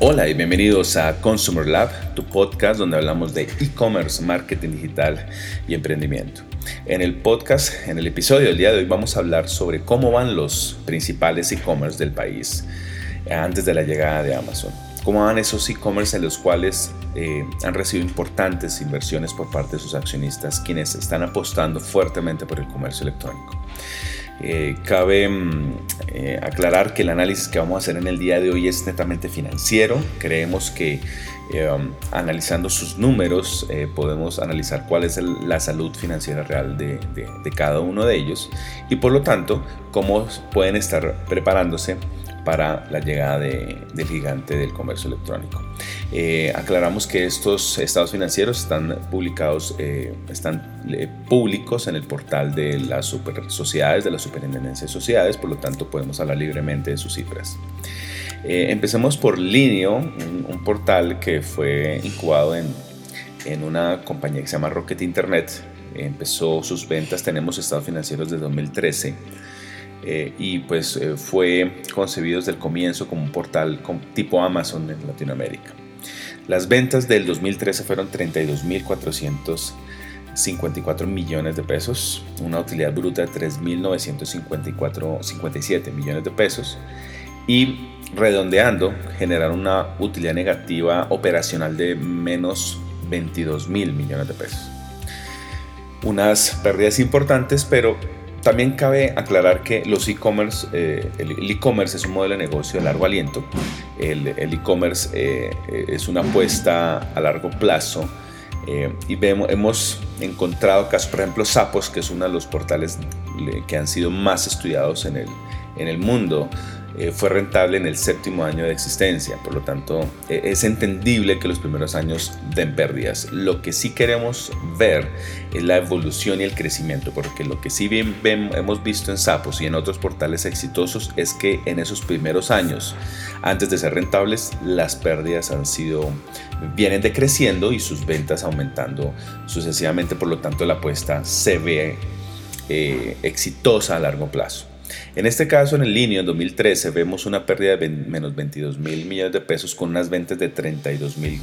Hola y bienvenidos a Consumer Lab, tu podcast donde hablamos de e-commerce, marketing digital y emprendimiento. En el podcast, en el episodio del día de hoy vamos a hablar sobre cómo van los principales e-commerce del país antes de la llegada de Amazon. Cómo van esos e-commerce en los cuales eh, han recibido importantes inversiones por parte de sus accionistas, quienes están apostando fuertemente por el comercio electrónico. Eh, cabe mm, eh, aclarar que el análisis que vamos a hacer en el día de hoy es netamente financiero. Creemos que eh, um, analizando sus números podemos analizar cuál es la salud financiera real de, de cada uno de ellos y por lo tanto cómo pueden estar preparándose para la llegada del gigante del comercio electrónico. Eh, aclaramos que estos estados financieros están publicados, eh, están eh, públicos en el portal de las super sociedades, de la superintendencia de sociedades, por lo tanto podemos hablar libremente de sus cifras. empecemos por Linio, un, portal que fue incubado en, en una compañía que se llama Rocket Internet. Empezó sus ventas, tenemos estados financieros de 2013 eh, y pues eh, fue concebido desde el comienzo como un portal tipo Amazon en Latinoamérica. Las ventas del 2013 fueron 32.454 millones de pesos, una utilidad bruta de 3.957 millones de pesos y redondeando generaron una utilidad negativa operacional de menos 22 mil millones de pesos. Unas pérdidas importantes, pero también cabe aclarar que los e-commerce, eh, el e-commerce es un modelo de negocio de largo aliento. El e-commerce eh, es una apuesta a largo plazo eh, y vemos, hemos encontrado casos, por ejemplo, Sapos, que es uno de los portales que han sido más estudiados en el, en el mundo, eh, fue rentable en el séptimo año de existencia. Por lo tanto, e, es entendible que los primeros años den pérdidas. Lo que sí queremos ver es la evolución y el crecimiento, porque lo que sí bien, hemos visto en Sapos y en otros portales exitosos es que en esos primeros años, antes de ser rentables, las pérdidas han sido, vienen decreciendo y sus ventas aumentando sucesivamente. Por lo tanto, la apuesta se ve eh, exitosa a largo plazo. En este caso, en el línea, en 2013, vemos una pérdida de menos 22 mil millones de pesos con unas ventas de 32 mil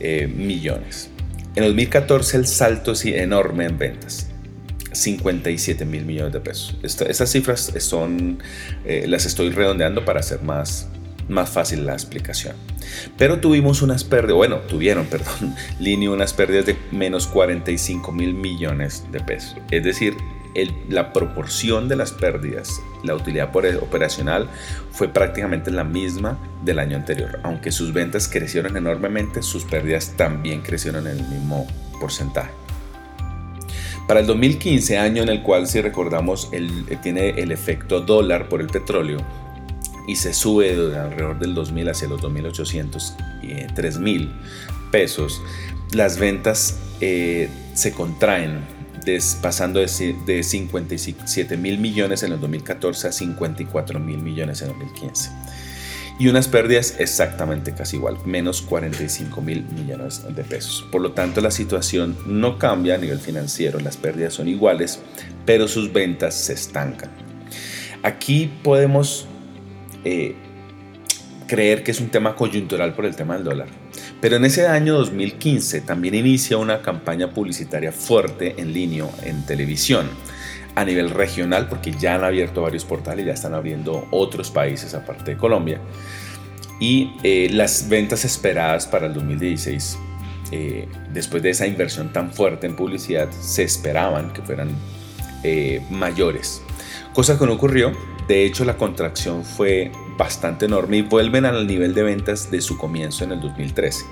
eh, millones. En 2014 el salto es enorme en ventas. 57 mil millones de pesos. estas cifras son, eh, las estoy redondeando para hacer más, más fácil la explicación. Pero tuvimos unas pérdidas, bueno, tuvieron, perdón, línea unas pérdidas de menos 45 mil millones de pesos. Es decir, la proporción de las pérdidas, la utilidad operacional fue prácticamente la misma del año anterior. Aunque sus ventas crecieron enormemente, sus pérdidas también crecieron en el mismo porcentaje. Para el 2015, año en el cual, si recordamos, el, tiene el efecto dólar por el petróleo y se sube de alrededor del 2000 hacia los 2800 y 3000 pesos, las ventas eh, se contraen pasando de, 57 mil millones en el 2014 a 54 mil millones en el 2015. Y unas pérdidas exactamente casi igual, menos 45 mil millones de pesos. Por lo tanto, la situación no cambia a nivel financiero, las pérdidas son iguales, pero sus ventas se estancan. Aquí podemos eh, creer que es un tema coyuntural por el tema del dólar pero en ese año 2015 también inicia una campaña publicitaria fuerte en línea en televisión a nivel regional, porque ya han abierto varios portales, ya están abriendo otros países aparte de Colombia. Y eh, las ventas esperadas para el 2016, eh, después de esa inversión tan fuerte en publicidad, se esperaban que fueran eh, mayores. Cosa que no ocurrió. De hecho, la contracción fue bastante enorme y vuelven al nivel de ventas de su comienzo en el 2013.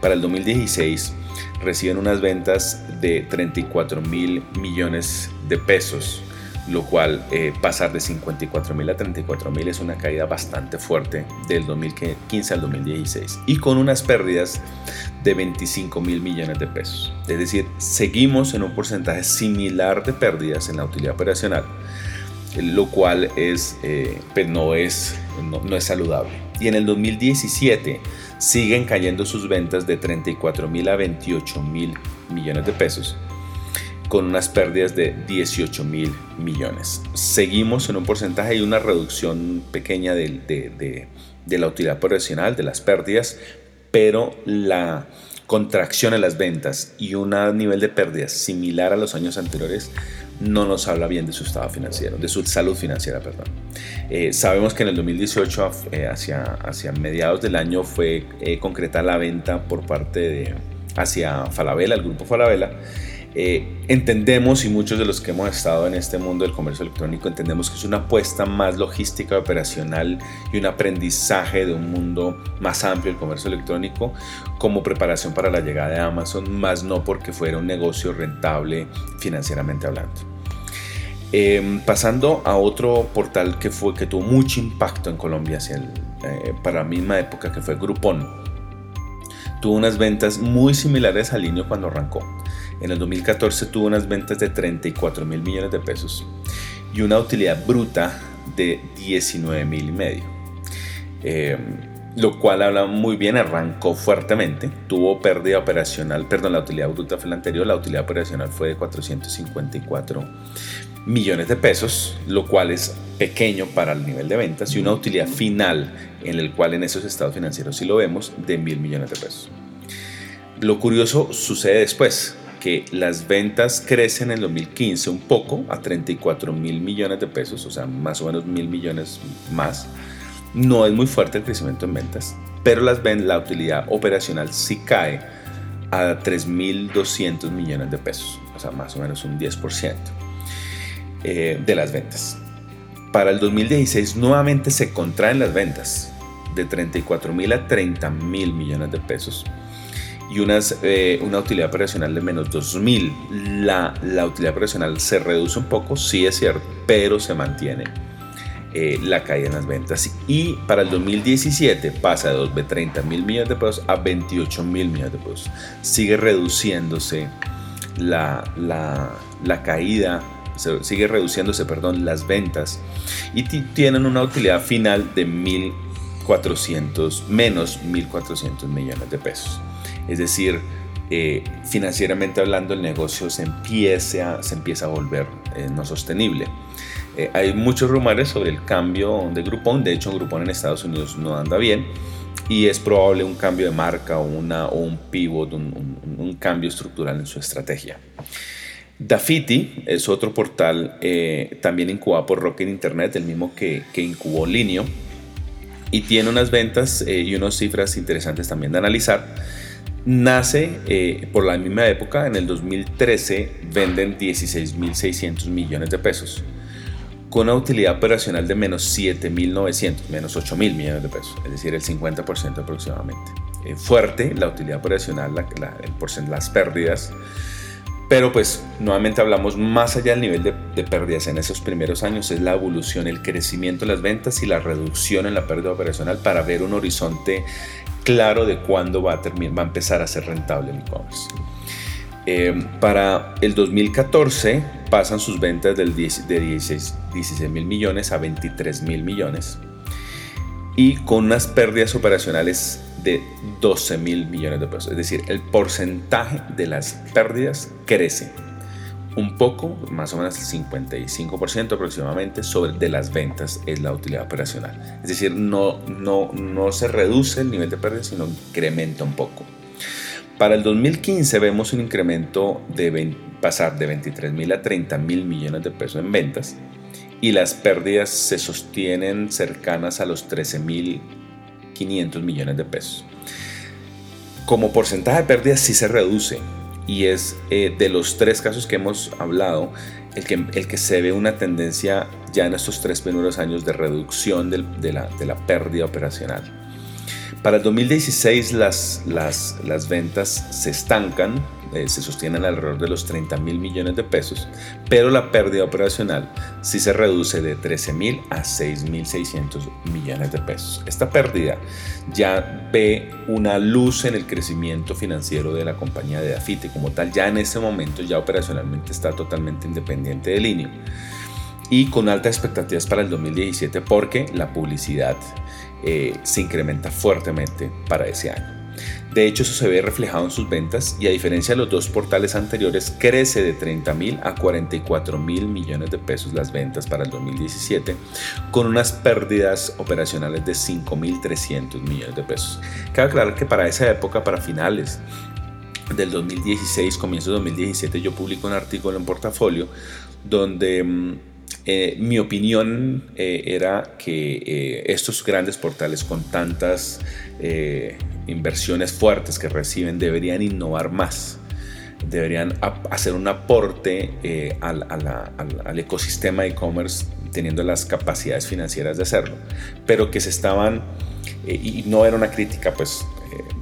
Para el 2016 reciben unas ventas de 34 mil millones de pesos, lo cual eh, pasar de 54 mil a 34 mil es una caída bastante fuerte del 2015 al 2016 y con unas pérdidas de 25 mil millones de pesos. Es decir, seguimos en un porcentaje similar de pérdidas en la utilidad operacional lo cual es, eh, pues no, es, no, es saludable. Y en el 2017 siguen cayendo sus ventas de 34 mil a 28 mil millones de pesos. con unas pérdidas de 18 mil millones. Seguimos en un porcentaje y una reducción pequeña de, de la utilidad profesional, de las pérdidas, pero la contracción en las ventas y un nivel de pérdidas similar a los años anteriores no nos habla bien de su estado financiero, de su salud financiera, perdón. Eh, sabemos que en el 2018, eh, hacia, hacia mediados del año, fue eh, concretada la venta por parte de hacia Falabella, el grupo Falabella, eh, entendemos y muchos de los que hemos estado en este mundo del comercio electrónico entendemos que es una apuesta más logística, operacional y un aprendizaje de un mundo más amplio del comercio electrónico como preparación para la llegada de Amazon, más no porque fuera un negocio rentable financieramente hablando. Em, pasando a otro portal que, fue, que tuvo mucho impacto en Colombia hacia eh, para la misma época que fue Groupon. Tuvo unas ventas muy similares al Linio cuando arrancó en el 2014 tuvo unas ventas de 34 mil millones de pesos y una utilidad bruta de 19 mil y medio. Em, lo cual habla muy bien, arrancó fuertemente, tuvo pérdida operacional, perdón, la utilidad bruta fue la anterior, la utilidad operacional fue de 454 millones de pesos, lo cual es pequeño para el nivel de ventas, y una utilidad final en el cual en esos estados financieros, si lo vemos, de mil millones de pesos. Lo curioso sucede después, que las ventas crecen en el 2015 un poco a 34 mil millones de pesos, o sea, más o menos mil millones más. No es muy fuerte el crecimiento en ventas, pero las ven, la utilidad operacional sí cae a 3.200 millones de pesos, o sea, más o menos un 10% eh, de las ventas. Para el 2016 nuevamente se contraen las ventas de 34 mil a 30 mil millones de pesos y unas, eh, una utilidad operacional de menos 2.000. La, la utilidad operacional se reduce un poco, sí es cierto, pero se mantiene eh, la caída en las ventas. Y para el 2017 pasa de, de 30 mil millones de pesos a 28 mil millones de pesos. Sigue reduciéndose la, la, la caída sigue reduciéndose, perdón, las ventas y tienen una utilidad final de 1.400, menos 1.400 millones de pesos. Es decir, eh, financieramente hablando el negocio se empieza, a volver eh, no sostenible. Eh, hay muchos rumores sobre el cambio de Groupon, de hecho Groupon en Estados Unidos no anda bien y es probable un cambio de marca o, una, o un pivot, un, un, cambio estructural en su estrategia. Dafiti es otro portal también incubado por Rocket Internet, el mismo que, que incubó Linio, y tiene unas ventas y unas cifras interesantes también de analizar nace eh, por la misma época, en el 2013 venden 16.600 millones de pesos, con una utilidad operacional de menos 7.900, menos 8.000 millones de pesos, es decir, el 50% aproximadamente. Eh, fuerte la utilidad operacional, la, el las pérdidas, pero pues nuevamente hablamos más allá del nivel de, de, pérdidas en esos primeros años, es la evolución, el crecimiento de las ventas y la reducción en la pérdida operacional para ver un horizonte claro de cuándo va a, terminar, va a empezar a ser rentable el e-commerce. Eh, para el 2014 pasan sus ventas del de 16, mil millones a 23 mil millones y con unas pérdidas operacionales de 12 mil millones de pesos. Es decir, el porcentaje de las pérdidas crece un poco, más o menos el 55% aproximadamente, sobre de las ventas es la utilidad operacional. Es decir, no, no, no se reduce el nivel de pérdida, sino incrementa un poco. Para el 2015 vemos un incremento de pasar de 23 mil a 30 mil millones de pesos en ventas y las pérdidas se sostienen cercanas a los 13 mil 500 millones de pesos. Como porcentaje de pérdidas sí se reduce, y es eh, de los tres casos que hemos hablado, el que, el que se ve una tendencia ya en estos tres primeros años de reducción de, la, de la pérdida operacional. Para el 2016 las, las, las ventas se estancan, eh, se sostienen alrededor de los 30 mil millones de pesos, pero la pérdida operacional sí se reduce de 13 mil a 6 mil 600 millones de pesos. Esta pérdida ya ve una luz en el crecimiento financiero de la compañía de Dafite como tal, ya en ese momento ya operacionalmente está totalmente independiente de línea y con altas expectativas para el 2017 porque la publicidad eh, se incrementa fuertemente para ese año. De hecho, eso se ve reflejado en sus ventas y a diferencia de los dos portales anteriores, crece de 30 mil a 44 mil millones de pesos las ventas para el 2017, con unas pérdidas operacionales de 5 mil 300 millones de pesos. Cabe aclarar que para esa época, para finales del 2016, comienzo de 2017, yo publico un artículo en portafolio donde mm, eh, mi opinión eh, era que eh, estos grandes portales con tantas inversiones fuertes que reciben deberían innovar más, deberían hacer un aporte al, al, ecosistema de e-commerce teniendo las capacidades financieras de hacerlo, pero que se estaban, y no era una crítica pues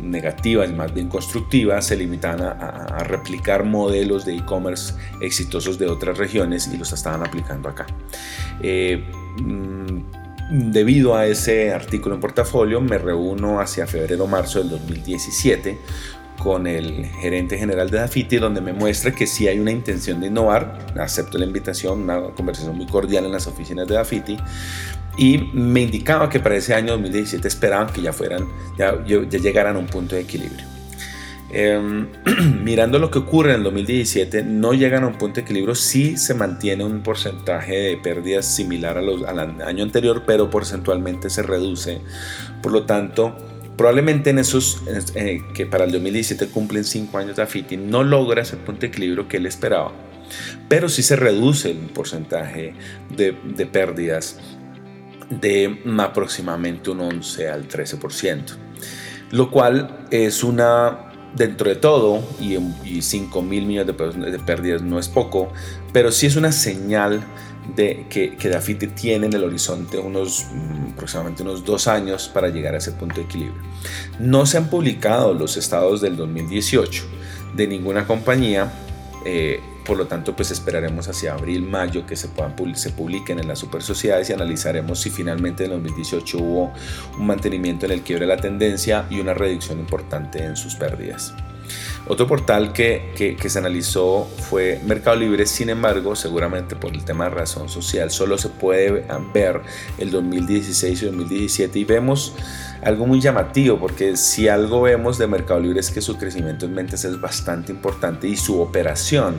negativa y más bien constructiva, se limitan a, replicar modelos de e-commerce exitosos de otras regiones y los estaban aplicando acá. Eh, mm, debido a ese artículo en portafolio, me reúno hacia febrero-marzo del 2017 con el gerente general de Dafiti, donde me muestra que si hay una intención de innovar. Acepto la invitación, una conversación muy cordial en las oficinas de Dafiti y me indicaba que para ese año 2017 esperaban que ya fueran, ya, ya llegaran a un punto de equilibrio. Em, mirando lo que ocurre en el 2017, no llegan a un punto de equilibrio, sí se mantiene un porcentaje de pérdidas similar a los, al año anterior, pero porcentualmente se reduce. Por lo tanto, probablemente en esos eh, que para el 2017 cumplen 5 años de Afiti, no logra ese punto de equilibrio que él esperaba, pero sí se reduce el porcentaje de, de pérdidas de aproximadamente un 11 al 13%, lo cual es una, dentro de todo, y, 5 mil millones de, de pérdidas no es poco, pero sí es una señal de que, que Dafiti tiene en el horizonte unos mm, aproximadamente unos dos años para llegar a ese punto de equilibrio. No se han publicado los estados del 2018 de ninguna compañía. Eh, por lo tanto, pues esperaremos hacia abril, mayo que se, puedan, se publiquen en las super sociedades y analizaremos si finalmente en 2018 hubo un mantenimiento en el quiebre de la tendencia y una reducción importante en sus pérdidas. Otro portal que, que, se analizó fue Mercado Libre, sin embargo, seguramente por el tema de razón social, solo se puede ver el 2016 y 2017 y vemos algo muy llamativo, porque si algo vemos de Mercado Libre es que su crecimiento en ventas es bastante importante y su operación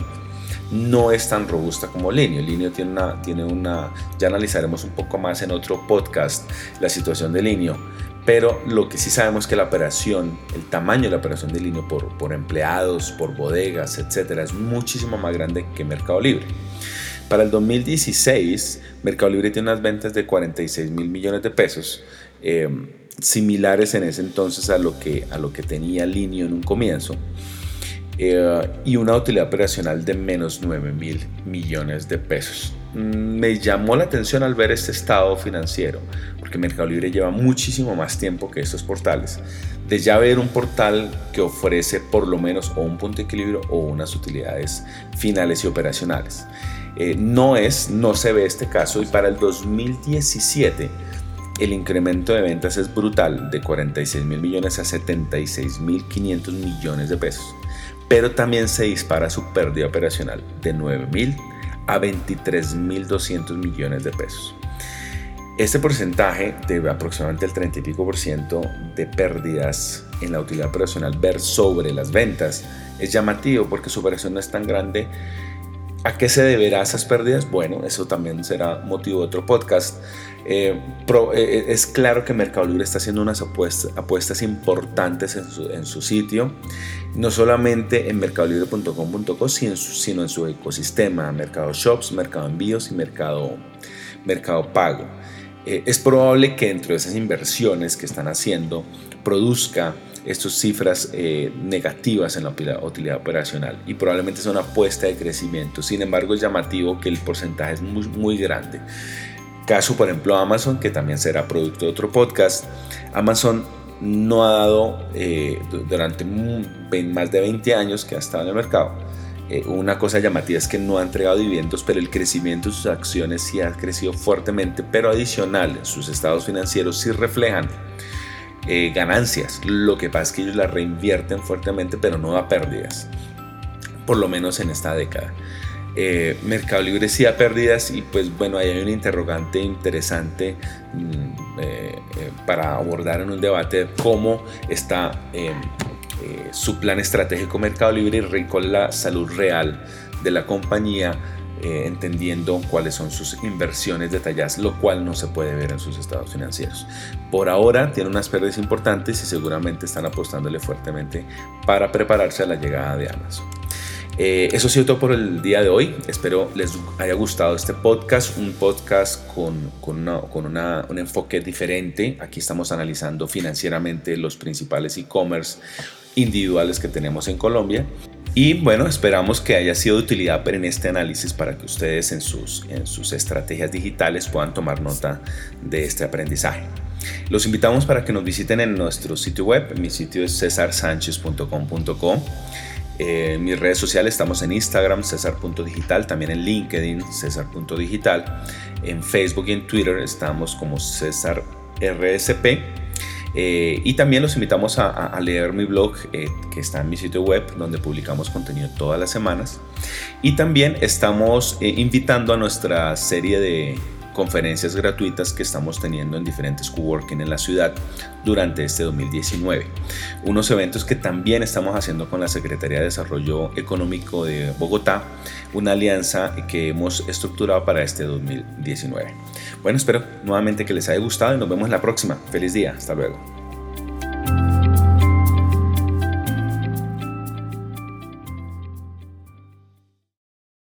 no es tan robusta como Linio. Linio tiene una, tiene una, ya analizaremos un poco más en otro podcast la situación de Linio, pero lo que sí sabemos es que la operación, el tamaño de la operación de Linio por, por empleados, por bodegas, etcétera, es muchísimo más grande que Mercado Libre. Para el 2016, Mercado Libre tiene unas ventas de 46 mil millones de pesos, eh, similares en ese entonces a lo que, a lo que tenía Linio en un comienzo. Eh, y una utilidad operacional de menos 9 mil millones de pesos. Mm, me llamó la atención al ver este estado financiero, porque Mercado Libre lleva muchísimo más tiempo que estos portales. De ya ver un portal que ofrece por lo menos o un punto de equilibrio o unas utilidades finales y operacionales. Eh, no es, no se ve este caso y para el 2017 el incremento de ventas es brutal, de 46 mil millones a 76 mil 500 millones de pesos pero también se dispara su pérdida operacional de 9.000 a 23.200 millones de pesos. Este porcentaje de aproximadamente el 30 y pico por ciento de pérdidas en la utilidad operacional ver sobre las ventas es llamativo porque su operación no es tan grande. ¿A qué se deberá esas pérdidas? Bueno, eso también será motivo de otro podcast. Eh, eh, es claro que Mercado Libre está haciendo unas apuestas, importantes en su, sitio, no solamente en mercadolibre.com.co, sino en su ecosistema, Mercado Shops, Mercado Envíos y Mercado, mercado Pago. Eh, es probable que dentro de esas inversiones que están haciendo produzca estas cifras negativas en la utilidad operacional y probablemente sea una apuesta de crecimiento. Sin embargo, es llamativo que el porcentaje es muy, muy grande. Caso, por ejemplo, Amazon, que también será producto de otro podcast. Amazon no ha dado eh, durante más de 20 años que ha estado en el mercado. Eh, una cosa llamativa es que no ha entregado dividendos, pero el crecimiento de sus acciones sí ha crecido fuertemente, pero adicional, sus estados financieros sí reflejan eh, ganancias. Lo que pasa es que ellos la reinvierten fuertemente, pero no da pérdidas, por lo menos en esta década. Eh, Mercado Libre sí da pérdidas y pues bueno, ahí hay un interrogante interesante mm, eh, eh, para abordar en un debate de cómo está eh, su plan estratégico Mercado Libre y con la salud real de la compañía eh, entendiendo cuáles son sus inversiones detalladas, lo cual no se puede ver en sus estados financieros. Por ahora tiene unas pérdidas importantes y seguramente están apostándole fuertemente para prepararse a la llegada de Amazon. Eh, eso ha sido todo por el día de hoy. Espero les haya gustado este podcast, un podcast con, con, con un enfoque diferente. Aquí estamos analizando financieramente los principales e-commerce individuales que tenemos en Colombia y bueno, esperamos que haya sido de utilidad en este análisis para que ustedes en sus, en sus estrategias digitales puedan tomar nota de este aprendizaje. Los invitamos para que nos visiten en nuestro sitio web. Mi sitio es cesarsanchez.com.co. Eh, en mis redes sociales estamos en Instagram, cesar.digital, también en LinkedIn, cesar.digital. En Facebook y en Twitter estamos como César RSP. Eh, y también los invitamos a, leer mi blog eh, que está en mi sitio web donde publicamos contenido todas las semanas. Y también estamos eh, invitando a nuestra serie de conferencias gratuitas que estamos teniendo en diferentes coworking en la ciudad durante este 2019. Unos eventos que también estamos haciendo con la Secretaría de Desarrollo Económico de Bogotá, una alianza que hemos estructurado para este 2019. Bueno, espero nuevamente que les haya gustado y nos vemos la próxima. Feliz día, hasta luego.